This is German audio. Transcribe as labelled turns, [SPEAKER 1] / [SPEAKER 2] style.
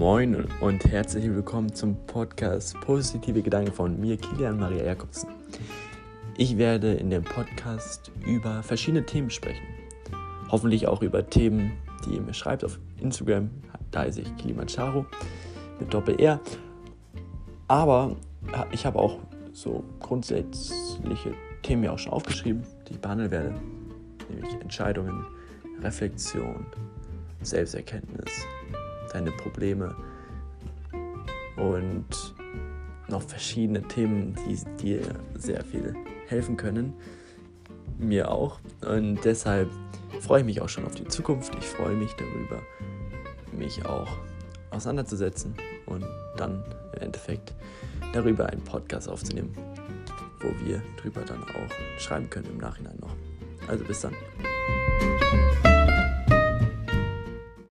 [SPEAKER 1] Moin und herzlich willkommen zum Podcast Positive Gedanken von mir, Kilian Maria Jakobsen. Ich werde in dem Podcast über verschiedene Themen sprechen. Hoffentlich auch über Themen, die ihr mir schreibt auf Instagram. Da heiße ich Kilimanjaro mit Doppel-R. Aber ich habe auch so grundsätzliche Themen mir auch schon aufgeschrieben, die ich behandeln werde. Nämlich Entscheidungen, Reflexion, Selbsterkenntnis, deine Probleme und noch verschiedene Themen, die dir sehr viel helfen können. Mir auch. Und deshalb freue ich mich auch schon auf die Zukunft. Ich freue mich darüber, mich auch auseinanderzusetzen und dann im Endeffekt darüber einen Podcast aufzunehmen, wo wir drüber dann auch schreiben können im Nachhinein noch. Also bis dann.